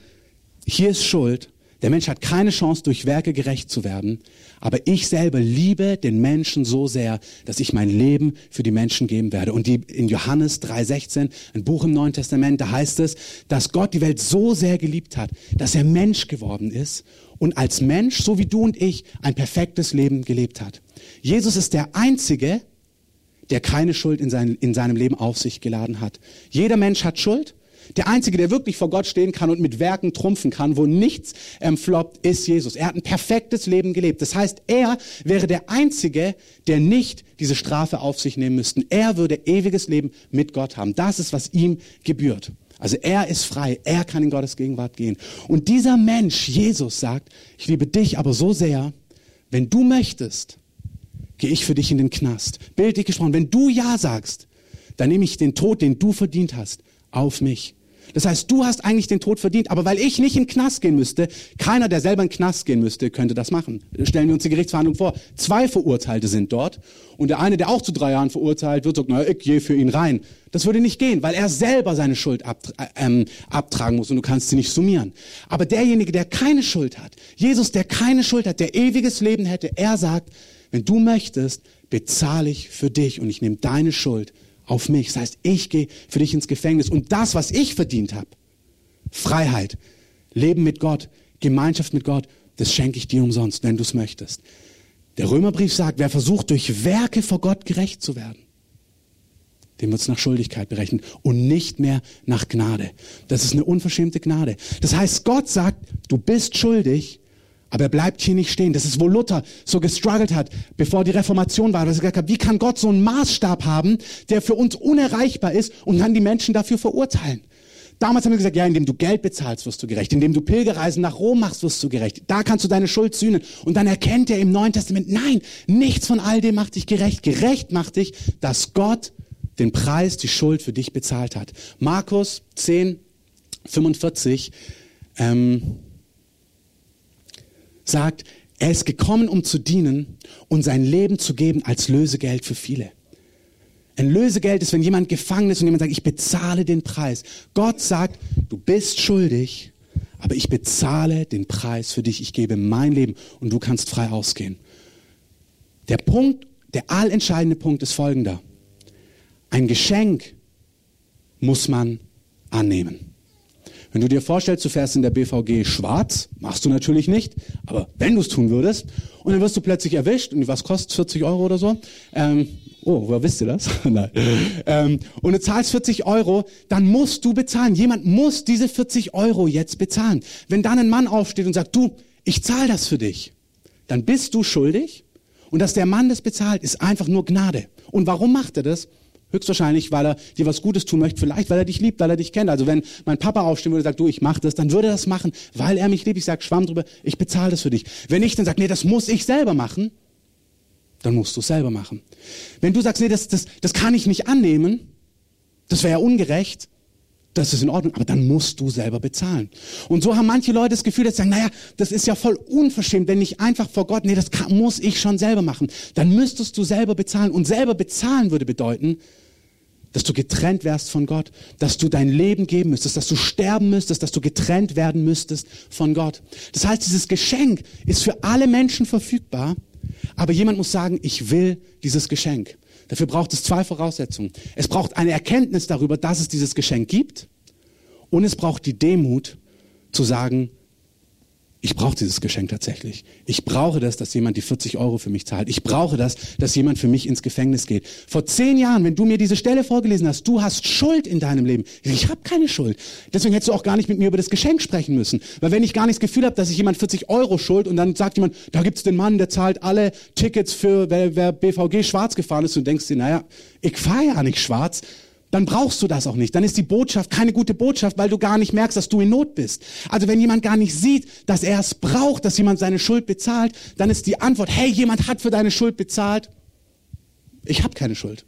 A: hier ist Schuld. Der Mensch hat keine Chance, durch Werke gerecht zu werden. Aber ich selber liebe den Menschen so sehr, dass ich mein Leben für die Menschen geben werde. Und die, in Johannes 3,16, ein Buch im Neuen Testament, da heißt es, dass Gott die Welt so sehr geliebt hat, dass er Mensch geworden ist und als Mensch, so wie du und ich, ein perfektes Leben gelebt hat. Jesus ist der Einzige, der keine Schuld in, sein, in seinem Leben auf sich geladen hat. Jeder Mensch hat Schuld. Der Einzige, der wirklich vor Gott stehen kann und mit Werken trumpfen kann, wo nichts ähm, floppt, ist Jesus. Er hat ein perfektes Leben gelebt. Das heißt, er wäre der Einzige, der nicht diese Strafe auf sich nehmen müsste. Er würde ewiges Leben mit Gott haben. Das ist, was ihm gebührt. Also er ist frei, er kann in Gottes Gegenwart gehen. Und dieser Mensch, Jesus, sagt, ich liebe dich aber so sehr, wenn du möchtest, gehe ich für dich in den Knast. Bildlich gesprochen, wenn du Ja sagst, dann nehme ich den Tod, den du verdient hast, auf mich. Das heißt, du hast eigentlich den Tod verdient, aber weil ich nicht in den Knast gehen müsste, keiner, der selber in den Knast gehen müsste, könnte das machen. Stellen wir uns die Gerichtsverhandlung vor. Zwei Verurteilte sind dort und der eine, der auch zu drei Jahren verurteilt wird, sagt, na, ich gehe für ihn rein. Das würde nicht gehen, weil er selber seine Schuld abtra ähm, abtragen muss und du kannst sie nicht summieren. Aber derjenige, der keine Schuld hat, Jesus, der keine Schuld hat, der ewiges Leben hätte, er sagt, wenn du möchtest, bezahle ich für dich und ich nehme deine Schuld auf mich. Das heißt, ich gehe für dich ins Gefängnis. Und das, was ich verdient habe, Freiheit, Leben mit Gott, Gemeinschaft mit Gott, das schenke ich dir umsonst, wenn du es möchtest. Der Römerbrief sagt, wer versucht, durch Werke vor Gott gerecht zu werden, dem wird es nach Schuldigkeit berechnet und nicht mehr nach Gnade. Das ist eine unverschämte Gnade. Das heißt, Gott sagt, du bist schuldig, aber er bleibt hier nicht stehen. Das ist, wo Luther so gestruggelt hat, bevor die Reformation war, dass er gesagt hat, wie kann Gott so einen Maßstab haben, der für uns unerreichbar ist und dann die Menschen dafür verurteilen? Damals haben wir gesagt, ja, indem du Geld bezahlst, wirst du gerecht. Indem du Pilgerreisen nach Rom machst, wirst du gerecht. Da kannst du deine Schuld sühnen. Und dann erkennt er im Neuen Testament, nein, nichts von all dem macht dich gerecht. Gerecht macht dich, dass Gott den Preis, die Schuld für dich bezahlt hat. Markus 10, 45, ähm, sagt, er ist gekommen, um zu dienen und sein Leben zu geben als Lösegeld für viele. Ein Lösegeld ist, wenn jemand gefangen ist und jemand sagt, ich bezahle den Preis. Gott sagt, du bist schuldig, aber ich bezahle den Preis für dich. Ich gebe mein Leben und du kannst frei ausgehen. Der Punkt, der allentscheidende Punkt ist folgender. Ein Geschenk muss man annehmen. Wenn du dir vorstellst, du fährst in der BVG schwarz, machst du natürlich nicht, aber wenn du es tun würdest, und dann wirst du plötzlich erwischt, und was kostet 40 Euro oder so? Ähm, oh, woher wisst ihr das? Nein. Ähm, und du zahlst 40 Euro, dann musst du bezahlen. Jemand muss diese 40 Euro jetzt bezahlen. Wenn dann ein Mann aufsteht und sagt, du, ich zahle das für dich, dann bist du schuldig. Und dass der Mann das bezahlt, ist einfach nur Gnade. Und warum macht er das? Höchstwahrscheinlich, weil er dir was Gutes tun möchte, vielleicht weil er dich liebt, weil er dich kennt. Also wenn mein Papa aufstehen würde und sagt, du, ich mach das, dann würde er das machen, weil er mich liebt. Ich sag, schwamm drüber, ich bezahle das für dich. Wenn ich dann sage, nee, das muss ich selber machen, dann musst du es selber machen. Wenn du sagst, nee, das, das, das kann ich nicht annehmen, das wäre ja ungerecht, das ist in Ordnung, aber dann musst du selber bezahlen. Und so haben manche Leute das Gefühl, dass sie sagen, naja, das ist ja voll unverschämt, wenn ich einfach vor Gott, nee, das kann, muss ich schon selber machen. Dann müsstest du selber bezahlen. Und selber bezahlen würde bedeuten, dass du getrennt wärst von Gott, dass du dein Leben geben müsstest, dass du sterben müsstest, dass du getrennt werden müsstest von Gott. Das heißt, dieses Geschenk ist für alle Menschen verfügbar, aber jemand muss sagen, ich will dieses Geschenk. Dafür braucht es zwei Voraussetzungen. Es braucht eine Erkenntnis darüber, dass es dieses Geschenk gibt und es braucht die Demut zu sagen, ich brauche dieses Geschenk tatsächlich. Ich brauche das, dass jemand die 40 Euro für mich zahlt. Ich brauche das, dass jemand für mich ins Gefängnis geht. Vor zehn Jahren, wenn du mir diese Stelle vorgelesen hast, du hast Schuld in deinem Leben. Ich habe keine Schuld. Deswegen hättest du auch gar nicht mit mir über das Geschenk sprechen müssen. Weil wenn ich gar nicht das Gefühl habe, dass ich jemand 40 Euro schuld und dann sagt jemand, da gibt's den Mann, der zahlt alle Tickets für, wer, wer BVG schwarz gefahren ist und denkst dir, naja, ich fahre ja nicht schwarz dann brauchst du das auch nicht. Dann ist die Botschaft keine gute Botschaft, weil du gar nicht merkst, dass du in Not bist. Also wenn jemand gar nicht sieht, dass er es braucht, dass jemand seine Schuld bezahlt, dann ist die Antwort, hey, jemand hat für deine Schuld bezahlt. Ich habe keine Schuld.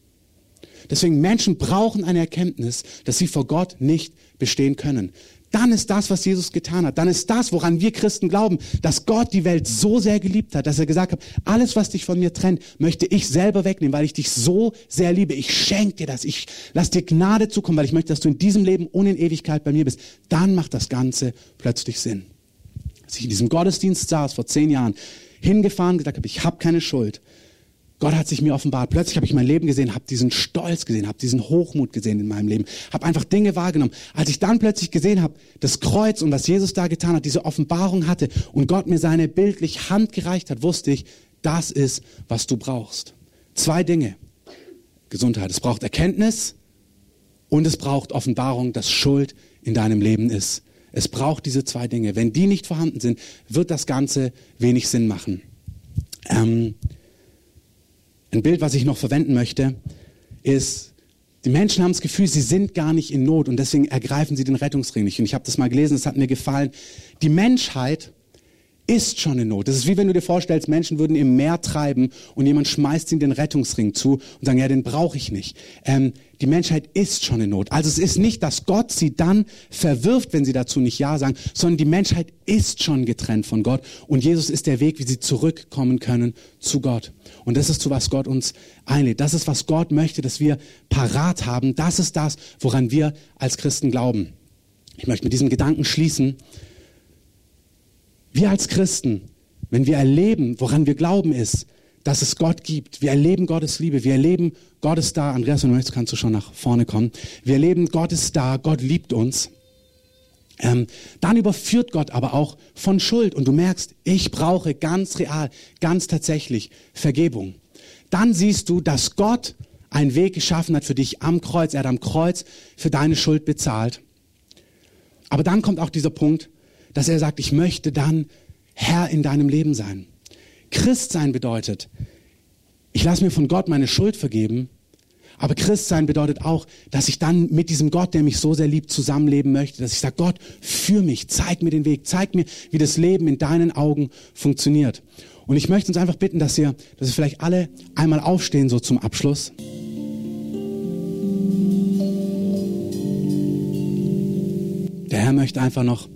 A: Deswegen Menschen brauchen eine Erkenntnis, dass sie vor Gott nicht bestehen können dann ist das, was Jesus getan hat. Dann ist das, woran wir Christen glauben, dass Gott die Welt so sehr geliebt hat, dass er gesagt hat, alles, was dich von mir trennt, möchte ich selber wegnehmen, weil ich dich so sehr liebe. Ich schenke dir das. Ich lass dir Gnade zukommen, weil ich möchte, dass du in diesem Leben in Ewigkeit bei mir bist. Dann macht das Ganze plötzlich Sinn. Als ich in diesem Gottesdienst saß, vor zehn Jahren, hingefahren, gesagt habe, ich habe keine Schuld, Gott hat sich mir offenbart. Plötzlich habe ich mein Leben gesehen, habe diesen Stolz gesehen, habe diesen Hochmut gesehen in meinem Leben, habe einfach Dinge wahrgenommen. Als ich dann plötzlich gesehen habe, das Kreuz und was Jesus da getan hat, diese Offenbarung hatte und Gott mir seine bildlich Hand gereicht hat, wusste ich, das ist, was du brauchst. Zwei Dinge. Gesundheit. Es braucht Erkenntnis und es braucht Offenbarung, dass Schuld in deinem Leben ist. Es braucht diese zwei Dinge. Wenn die nicht vorhanden sind, wird das Ganze wenig Sinn machen. Ähm, ein Bild, was ich noch verwenden möchte, ist, die Menschen haben das Gefühl, sie sind gar nicht in Not und deswegen ergreifen sie den Rettungsring nicht. Und ich habe das mal gelesen, es hat mir gefallen. Die Menschheit ist schon in Not. Das ist wie wenn du dir vorstellst, Menschen würden im Meer treiben und jemand schmeißt ihnen den Rettungsring zu und sagen, ja, den brauche ich nicht. Ähm, die Menschheit ist schon in Not. Also es ist nicht, dass Gott sie dann verwirft, wenn sie dazu nicht Ja sagen, sondern die Menschheit ist schon getrennt von Gott und Jesus ist der Weg, wie sie zurückkommen können zu Gott. Und das ist zu was Gott uns einlädt. Das ist, was Gott möchte, dass wir parat haben. Das ist das, woran wir als Christen glauben. Ich möchte mit diesem Gedanken schließen. Wir als Christen, wenn wir erleben, woran wir glauben, ist, dass es Gott gibt. Wir erleben Gottes Liebe. Wir erleben, Gott ist da. Andreas, du möchtest, kannst du schon nach vorne kommen. Wir erleben, Gott ist da. Gott liebt uns. Ähm, dann überführt Gott aber auch von Schuld. Und du merkst, ich brauche ganz real, ganz tatsächlich Vergebung. Dann siehst du, dass Gott einen Weg geschaffen hat für dich am Kreuz. Er hat am Kreuz für deine Schuld bezahlt. Aber dann kommt auch dieser Punkt, dass er sagt, ich möchte dann Herr in deinem Leben sein. Christ sein bedeutet, ich lasse mir von Gott meine Schuld vergeben, aber Christ sein bedeutet auch, dass ich dann mit diesem Gott, der mich so sehr liebt, zusammenleben möchte, dass ich sage, Gott, für mich, zeig mir den Weg, zeig mir, wie das Leben in deinen Augen funktioniert. Und ich möchte uns einfach bitten, dass ihr, dass wir vielleicht alle einmal aufstehen, so zum Abschluss. Der Herr möchte einfach noch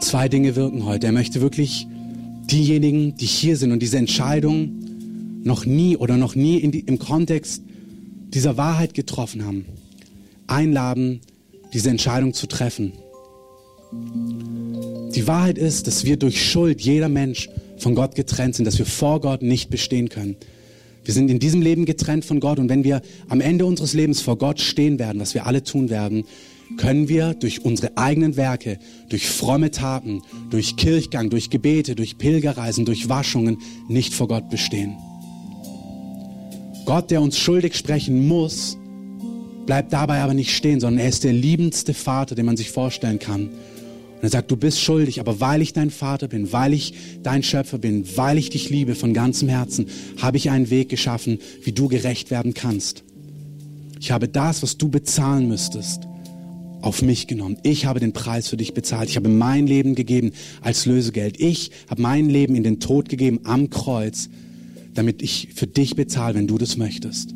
A: zwei Dinge wirken heute. Er möchte wirklich diejenigen, die hier sind und diese Entscheidung noch nie oder noch nie die, im Kontext dieser Wahrheit getroffen haben, einladen, diese Entscheidung zu treffen. Die Wahrheit ist, dass wir durch Schuld, jeder Mensch, von Gott getrennt sind, dass wir vor Gott nicht bestehen können. Wir sind in diesem Leben getrennt von Gott und wenn wir am Ende unseres Lebens vor Gott stehen werden, was wir alle tun werden, können wir durch unsere eigenen Werke, durch fromme Taten, durch Kirchgang, durch Gebete, durch Pilgerreisen, durch Waschungen nicht vor Gott bestehen. Gott, der uns schuldig sprechen muss, bleibt dabei aber nicht stehen, sondern er ist der liebendste Vater, den man sich vorstellen kann. Und er sagt, du bist schuldig, aber weil ich dein Vater bin, weil ich dein Schöpfer bin, weil ich dich liebe von ganzem Herzen, habe ich einen Weg geschaffen, wie du gerecht werden kannst. Ich habe das, was du bezahlen müsstest, auf mich genommen. Ich habe den Preis für dich bezahlt. Ich habe mein Leben gegeben als Lösegeld. Ich habe mein Leben in den Tod gegeben am Kreuz, damit ich für dich bezahle, wenn du das möchtest.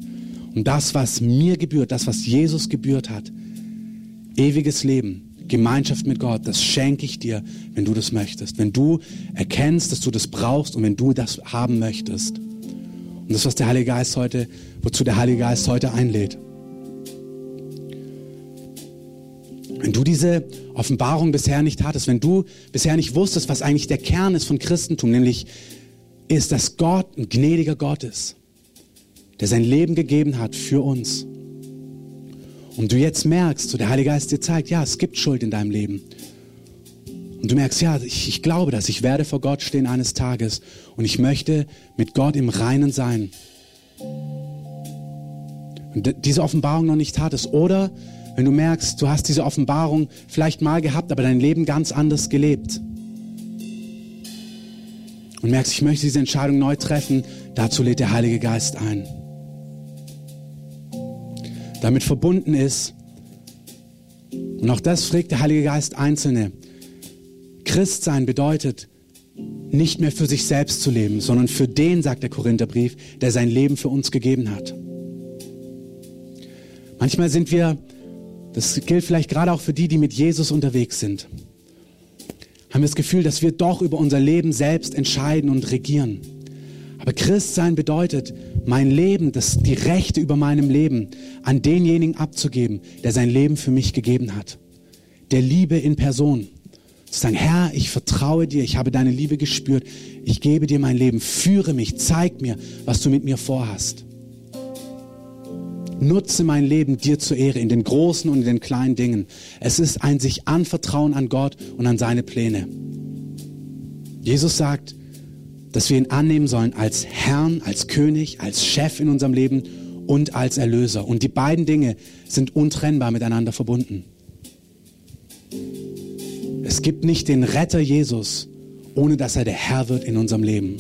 A: Und das, was mir gebührt, das, was Jesus gebührt hat, ewiges Leben, Gemeinschaft mit Gott, das schenke ich dir, wenn du das möchtest. Wenn du erkennst, dass du das brauchst und wenn du das haben möchtest. Und das, was der Heilige Geist heute, wozu der Heilige Geist heute einlädt. Diese Offenbarung bisher nicht hattest, wenn du bisher nicht wusstest, was eigentlich der Kern ist von Christentum, nämlich ist, dass Gott ein gnädiger Gott ist, der sein Leben gegeben hat für uns und du jetzt merkst, so der Heilige Geist dir zeigt, ja, es gibt Schuld in deinem Leben. Und du merkst, ja, ich, ich glaube das, ich werde vor Gott stehen eines Tages und ich möchte mit Gott im Reinen sein. Und diese Offenbarung noch nicht hattest. Oder wenn du merkst, du hast diese Offenbarung vielleicht mal gehabt, aber dein Leben ganz anders gelebt. Und merkst, ich möchte diese Entscheidung neu treffen, dazu lädt der Heilige Geist ein damit verbunden ist. Und auch das fragt der Heilige Geist Einzelne. Christsein bedeutet, nicht mehr für sich selbst zu leben, sondern für den, sagt der Korintherbrief, der sein Leben für uns gegeben hat. Manchmal sind wir, das gilt vielleicht gerade auch für die, die mit Jesus unterwegs sind, haben wir das Gefühl, dass wir doch über unser Leben selbst entscheiden und regieren. Aber Christsein bedeutet, mein Leben, das, die Rechte über meinem Leben an denjenigen abzugeben, der sein Leben für mich gegeben hat. Der Liebe in Person. Zu sagen, Herr, ich vertraue dir, ich habe deine Liebe gespürt, ich gebe dir mein Leben, führe mich, zeig mir, was du mit mir vorhast. Nutze mein Leben dir zur Ehre in den großen und in den kleinen Dingen. Es ist ein sich anvertrauen an Gott und an seine Pläne. Jesus sagt, dass wir ihn annehmen sollen als Herrn, als König, als Chef in unserem Leben und als Erlöser. Und die beiden Dinge sind untrennbar miteinander verbunden. Es gibt nicht den Retter Jesus, ohne dass er der Herr wird in unserem Leben.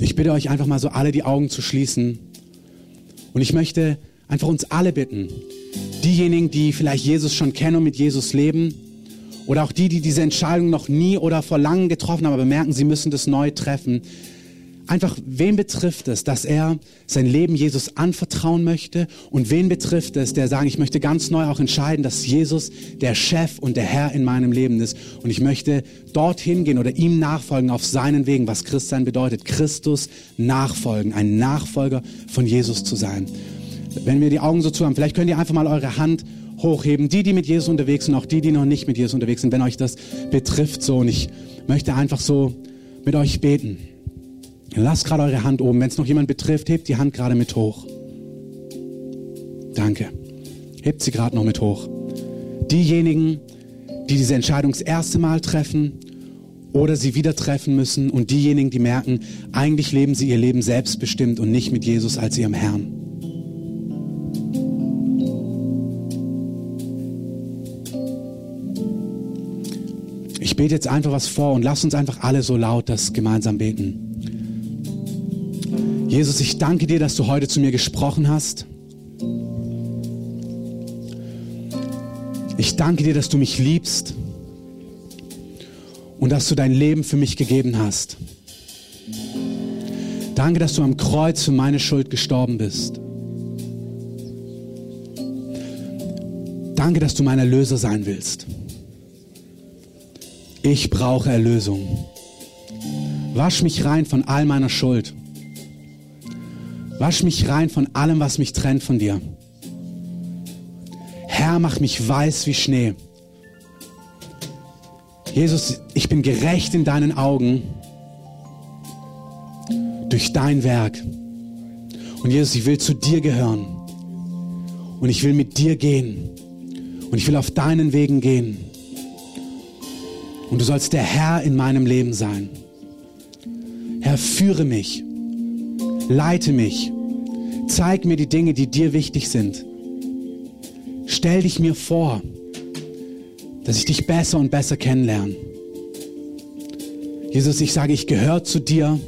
A: Ich bitte euch einfach mal so alle die Augen zu schließen. Und ich möchte einfach uns alle bitten, diejenigen, die vielleicht Jesus schon kennen und mit Jesus leben, oder auch die, die diese Entscheidung noch nie oder vor langem getroffen haben, aber merken, sie müssen das neu treffen. Einfach, wen betrifft es, dass er sein Leben Jesus anvertrauen möchte? Und wen betrifft es, der sagen, ich möchte ganz neu auch entscheiden, dass Jesus der Chef und der Herr in meinem Leben ist. Und ich möchte dorthin gehen oder ihm nachfolgen auf seinen Wegen, was Christsein bedeutet. Christus nachfolgen, ein Nachfolger von Jesus zu sein. Wenn wir die Augen so zu haben, vielleicht könnt ihr einfach mal eure Hand hochheben. Die, die mit Jesus unterwegs sind, auch die, die noch nicht mit Jesus unterwegs sind, wenn euch das betrifft so. Und ich möchte einfach so mit euch beten. Lasst gerade eure Hand oben. Wenn es noch jemand betrifft, hebt die Hand gerade mit hoch. Danke. Hebt sie gerade noch mit hoch. Diejenigen, die diese Entscheidung das erste Mal treffen oder sie wieder treffen müssen und diejenigen, die merken, eigentlich leben sie ihr Leben selbstbestimmt und nicht mit Jesus als ihrem Herrn. bete jetzt einfach was vor und lass uns einfach alle so laut das gemeinsam beten. Jesus, ich danke dir, dass du heute zu mir gesprochen hast. Ich danke dir, dass du mich liebst und dass du dein Leben für mich gegeben hast. Danke, dass du am Kreuz für meine Schuld gestorben bist. Danke, dass du mein Erlöser sein willst. Ich brauche Erlösung. Wasch mich rein von all meiner Schuld. Wasch mich rein von allem, was mich trennt von dir. Herr, mach mich weiß wie Schnee. Jesus, ich bin gerecht in deinen Augen. durch dein Werk. Und Jesus, ich will zu dir gehören. Und ich will mit dir gehen. Und ich will auf deinen Wegen gehen. Und du sollst der Herr in meinem Leben sein. Herr, führe mich. Leite mich. Zeig mir die Dinge, die dir wichtig sind. Stell dich mir vor, dass ich dich besser und besser kennenlerne. Jesus, ich sage, ich gehöre zu dir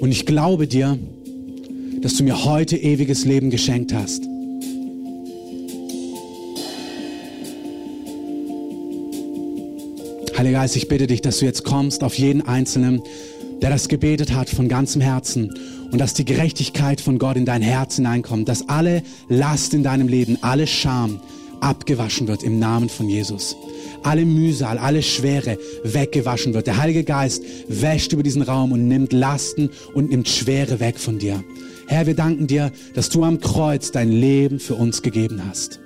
A: und ich glaube dir, dass du mir heute ewiges Leben geschenkt hast. Heiliger Geist, ich bitte dich, dass du jetzt kommst auf jeden Einzelnen, der das gebetet hat von ganzem Herzen und dass die Gerechtigkeit von Gott in dein Herz hineinkommt, dass alle Last in deinem Leben, alle Scham abgewaschen wird im Namen von Jesus. Alle Mühsal, alle Schwere weggewaschen wird. Der Heilige Geist wäscht über diesen Raum und nimmt Lasten und nimmt Schwere weg von dir. Herr, wir danken dir, dass du am Kreuz dein Leben für uns gegeben hast.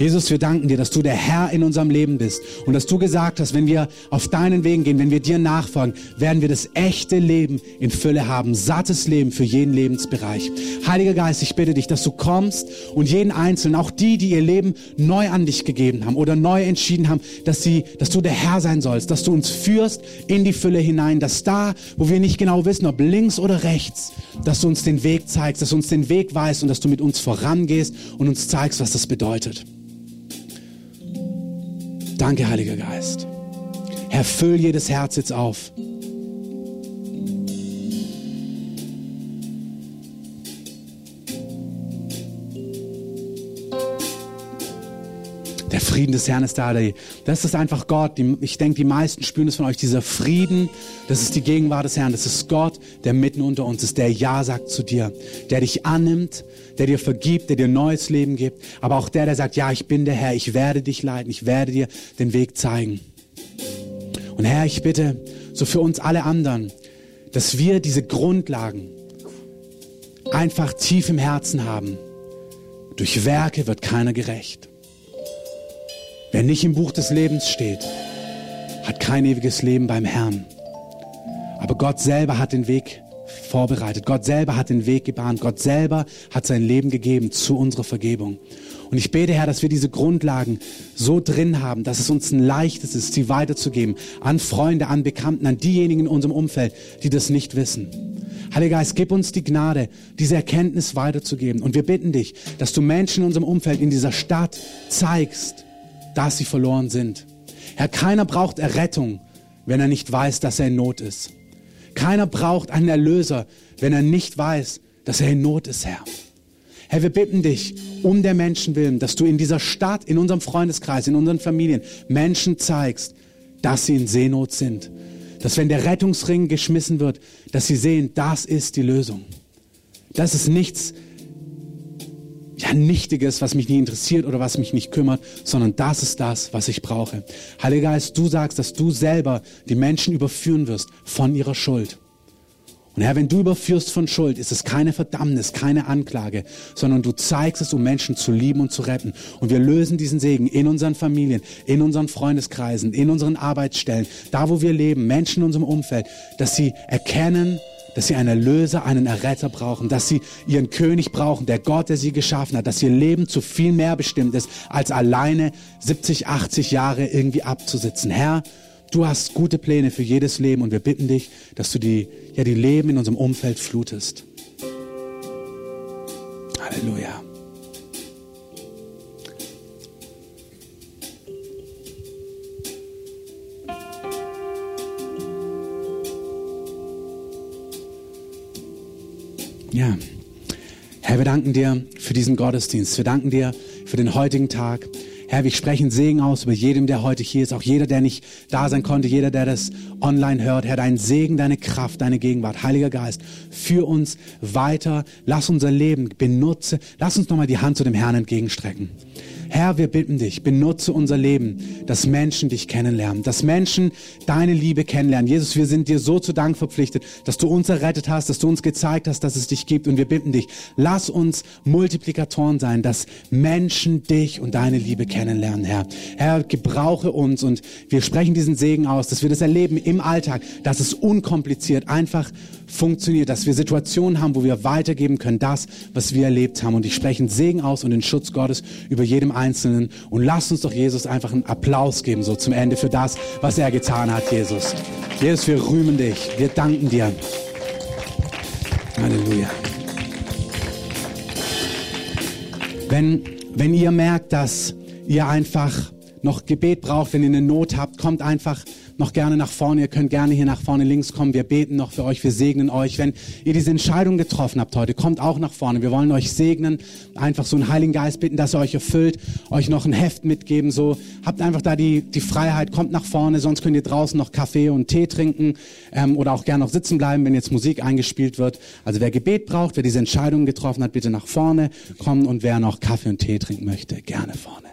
A: Jesus, wir danken dir, dass du der Herr in unserem Leben bist und dass du gesagt hast, wenn wir auf deinen Wegen gehen, wenn wir dir nachfolgen, werden wir das echte Leben in Fülle haben, sattes Leben für jeden Lebensbereich. Heiliger Geist, ich bitte dich, dass du kommst und jeden Einzelnen, auch die, die ihr Leben neu an dich gegeben haben oder neu entschieden haben, dass sie, dass du der Herr sein sollst, dass du uns führst in die Fülle hinein, dass da, wo wir nicht genau wissen, ob links oder rechts, dass du uns den Weg zeigst, dass du uns den Weg weißt und dass du mit uns vorangehst und uns zeigst, was das bedeutet. Danke, Heiliger Geist. Herr, füll jedes Herz jetzt auf. Frieden des Herrn ist da. Das ist einfach Gott. Ich denke, die meisten spüren es von euch. Dieser Frieden, das ist die Gegenwart des Herrn. Das ist Gott, der mitten unter uns ist, der Ja sagt zu dir, der dich annimmt, der dir vergibt, der dir neues Leben gibt. Aber auch der, der sagt, ja, ich bin der Herr, ich werde dich leiten, ich werde dir den Weg zeigen. Und Herr, ich bitte, so für uns alle anderen, dass wir diese Grundlagen einfach tief im Herzen haben. Durch Werke wird keiner gerecht. Wer nicht im Buch des Lebens steht, hat kein ewiges Leben beim Herrn. Aber Gott selber hat den Weg vorbereitet. Gott selber hat den Weg gebahnt. Gott selber hat sein Leben gegeben zu unserer Vergebung. Und ich bete, Herr, dass wir diese Grundlagen so drin haben, dass es uns ein leichtes ist, sie weiterzugeben an Freunde, an Bekannten, an diejenigen in unserem Umfeld, die das nicht wissen. Heiliger Geist, gib uns die Gnade, diese Erkenntnis weiterzugeben. Und wir bitten dich, dass du Menschen in unserem Umfeld, in dieser Stadt zeigst, dass sie verloren sind. Herr, keiner braucht Errettung, wenn er nicht weiß, dass er in Not ist. Keiner braucht einen Erlöser, wenn er nicht weiß, dass er in Not ist, Herr. Herr, wir bitten dich um der Menschen willen, dass du in dieser Stadt, in unserem Freundeskreis, in unseren Familien Menschen zeigst, dass sie in Seenot sind. Dass wenn der Rettungsring geschmissen wird, dass sie sehen, das ist die Lösung. Das ist nichts, Nichtiges, was mich nicht interessiert oder was mich nicht kümmert, sondern das ist das, was ich brauche. Heiliger Geist, du sagst, dass du selber die Menschen überführen wirst von ihrer Schuld. Und Herr, wenn du überführst von Schuld, ist es keine Verdammnis, keine Anklage, sondern du zeigst es, um Menschen zu lieben und zu retten. Und wir lösen diesen Segen in unseren Familien, in unseren Freundeskreisen, in unseren Arbeitsstellen, da wo wir leben, Menschen in unserem Umfeld, dass sie erkennen, dass sie einen Erlöser, einen Erretter brauchen, dass sie ihren König brauchen, der Gott, der sie geschaffen hat, dass ihr Leben zu viel mehr bestimmt ist, als alleine 70, 80 Jahre irgendwie abzusitzen. Herr, du hast gute Pläne für jedes Leben und wir bitten dich, dass du die, ja, die Leben in unserem Umfeld flutest. Halleluja. Ja. Herr, wir danken dir für diesen Gottesdienst. Wir danken dir für den heutigen Tag. Herr, wir sprechen Segen aus über jedem, der heute hier ist, auch jeder, der nicht da sein konnte, jeder, der das online hört. Herr, dein Segen, deine Kraft, deine Gegenwart, Heiliger Geist, führ uns weiter. Lass unser Leben benutze. Lass uns nochmal die Hand zu dem Herrn entgegenstrecken. Herr, wir bitten dich, benutze unser Leben, dass Menschen dich kennenlernen, dass Menschen deine Liebe kennenlernen. Jesus, wir sind dir so zu Dank verpflichtet, dass du uns errettet hast, dass du uns gezeigt hast, dass es dich gibt. Und wir bitten dich, lass uns Multiplikatoren sein, dass Menschen dich und deine Liebe kennenlernen, Herr. Herr, gebrauche uns und wir sprechen diesen Segen aus, dass wir das erleben im Alltag, dass es unkompliziert einfach funktioniert, dass wir Situationen haben, wo wir weitergeben können, das, was wir erlebt haben. Und ich spreche einen Segen aus und den Schutz Gottes über jedem Einzelnen. Und lass uns doch Jesus einfach einen Applaus geben, so zum Ende für das, was er getan hat, Jesus. Jesus, wir rühmen dich. Wir danken dir. Halleluja. Wenn, wenn ihr merkt, dass ihr einfach noch Gebet braucht, wenn ihr eine Not habt, kommt einfach noch gerne nach vorne. Ihr könnt gerne hier nach vorne links kommen. Wir beten noch für euch. Wir segnen euch. Wenn ihr diese Entscheidung getroffen habt heute, kommt auch nach vorne. Wir wollen euch segnen. Einfach so einen Heiligen Geist bitten, dass er euch erfüllt. Euch noch ein Heft mitgeben. So habt einfach da die, die Freiheit. Kommt nach vorne. Sonst könnt ihr draußen noch Kaffee und Tee trinken. Ähm, oder auch gerne noch sitzen bleiben, wenn jetzt Musik eingespielt wird. Also wer Gebet braucht, wer diese Entscheidung getroffen hat, bitte nach vorne kommen. Und wer noch Kaffee und Tee trinken möchte, gerne vorne.